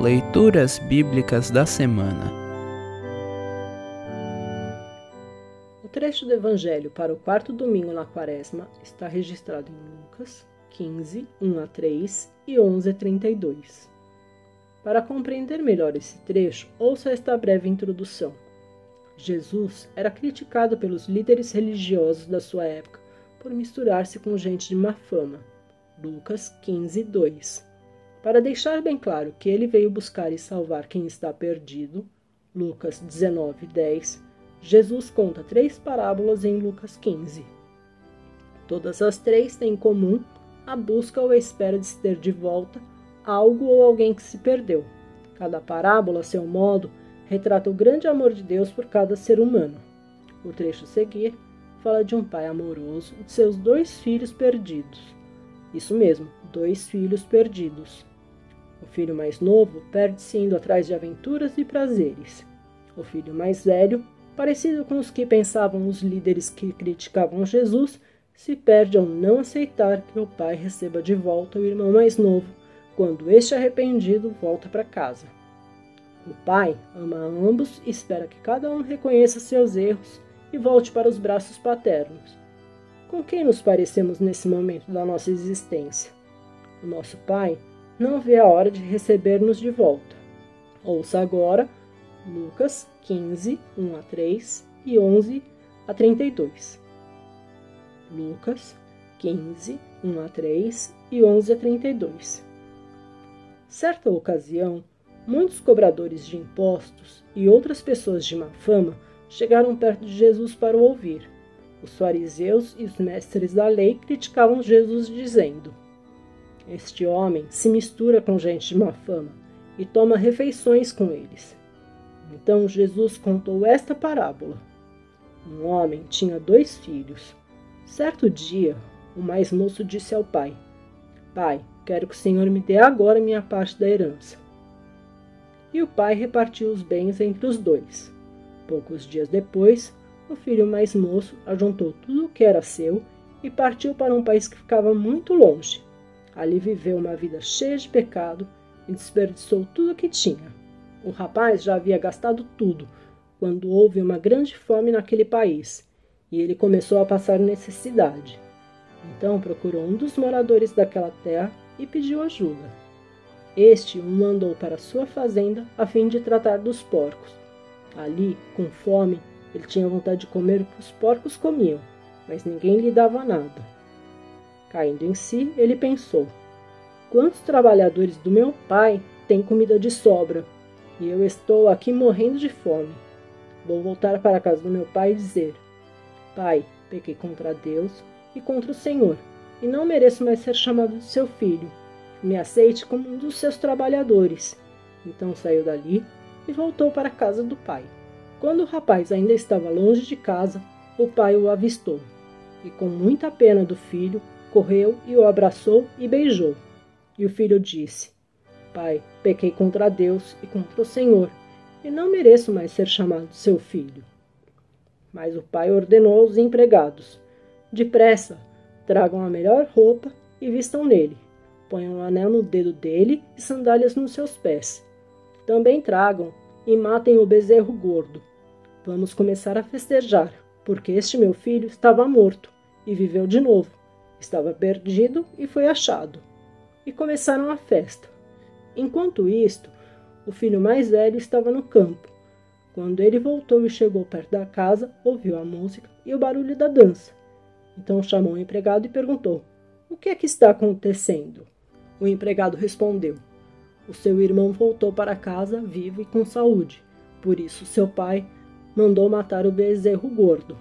Leituras Bíblicas da Semana O trecho do Evangelho para o quarto domingo na Quaresma está registrado em Lucas 15, 1 a 3 e 11 a 32. Para compreender melhor esse trecho, ouça esta breve introdução. Jesus era criticado pelos líderes religiosos da sua época por misturar-se com gente de má fama. Lucas 15, 2. Para deixar bem claro que ele veio buscar e salvar quem está perdido, Lucas 19, 10, Jesus conta três parábolas em Lucas 15. Todas as três têm em comum a busca ou a espera de se ter de volta algo ou alguém que se perdeu. Cada parábola, a seu modo, retrata o grande amor de Deus por cada ser humano. O trecho a seguir fala de um pai amoroso e de seus dois filhos perdidos. Isso mesmo, dois filhos perdidos. O filho mais novo perde-se indo atrás de aventuras e prazeres. O filho mais velho, parecido com os que pensavam os líderes que criticavam Jesus, se perde ao não aceitar que o pai receba de volta o irmão mais novo, quando este arrependido volta para casa. O pai ama ambos e espera que cada um reconheça seus erros e volte para os braços paternos. Com quem nos parecemos nesse momento da nossa existência? O nosso pai não vê a hora de receber-nos de volta. Ouça agora Lucas 15, 1 a 3 e 11 a 32. Lucas 15, 1 a 3 e 11 a 32. Certa ocasião, Muitos cobradores de impostos e outras pessoas de má fama chegaram perto de Jesus para o ouvir. Os fariseus e os mestres da lei criticavam Jesus, dizendo: Este homem se mistura com gente de má fama e toma refeições com eles. Então Jesus contou esta parábola. Um homem tinha dois filhos. Certo dia, o mais moço disse ao pai: Pai, quero que o Senhor me dê agora minha parte da herança e o pai repartiu os bens entre os dois. Poucos dias depois, o filho mais moço ajuntou tudo o que era seu e partiu para um país que ficava muito longe. Ali viveu uma vida cheia de pecado e desperdiçou tudo o que tinha. O rapaz já havia gastado tudo quando houve uma grande fome naquele país e ele começou a passar necessidade. Então procurou um dos moradores daquela terra e pediu ajuda. Este o mandou para sua fazenda a fim de tratar dos porcos. Ali, com fome, ele tinha vontade de comer o que os porcos comiam, mas ninguém lhe dava nada. Caindo em si, ele pensou: Quantos trabalhadores do meu pai têm comida de sobra? E eu estou aqui morrendo de fome. Vou voltar para a casa do meu pai e dizer: Pai, pequei contra Deus e contra o Senhor, e não mereço mais ser chamado de seu filho me aceite como um dos seus trabalhadores. Então saiu dali e voltou para a casa do pai. Quando o rapaz ainda estava longe de casa, o pai o avistou e, com muita pena do filho, correu e o abraçou e beijou. E o filho disse: Pai, pequei contra Deus e contra o Senhor, e não mereço mais ser chamado seu filho. Mas o pai ordenou aos empregados: Depressa, tragam a melhor roupa e vistam nele ponham um anel no dedo dele e sandálias nos seus pés. Também tragam e matem o bezerro gordo. Vamos começar a festejar, porque este meu filho estava morto e viveu de novo. Estava perdido e foi achado. E começaram a festa. Enquanto isto, o filho mais velho estava no campo. Quando ele voltou e chegou perto da casa, ouviu a música e o barulho da dança. Então chamou o empregado e perguntou: O que é que está acontecendo? O empregado respondeu: O seu irmão voltou para casa vivo e com saúde. Por isso, seu pai mandou matar o bezerro gordo.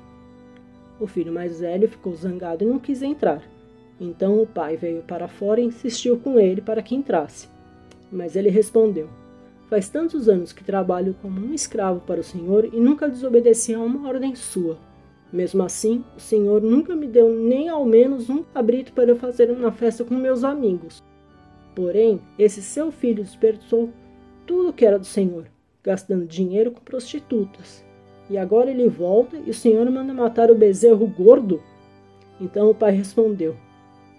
O filho mais velho ficou zangado e não quis entrar. Então o pai veio para fora e insistiu com ele para que entrasse. Mas ele respondeu: Faz tantos anos que trabalho como um escravo para o Senhor e nunca desobedeci a uma ordem sua. Mesmo assim, o Senhor nunca me deu nem ao menos um cabrito para eu fazer uma festa com meus amigos. Porém, esse seu filho desperdiçou tudo que era do Senhor, gastando dinheiro com prostitutas. E agora ele volta e o Senhor manda matar o bezerro gordo? Então o pai respondeu: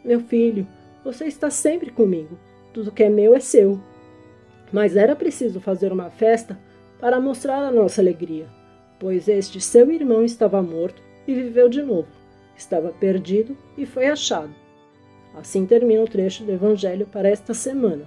Meu filho, você está sempre comigo. Tudo que é meu é seu. Mas era preciso fazer uma festa para mostrar a nossa alegria, pois este seu irmão estava morto e viveu de novo, estava perdido e foi achado. Assim termina o trecho do Evangelho para esta semana.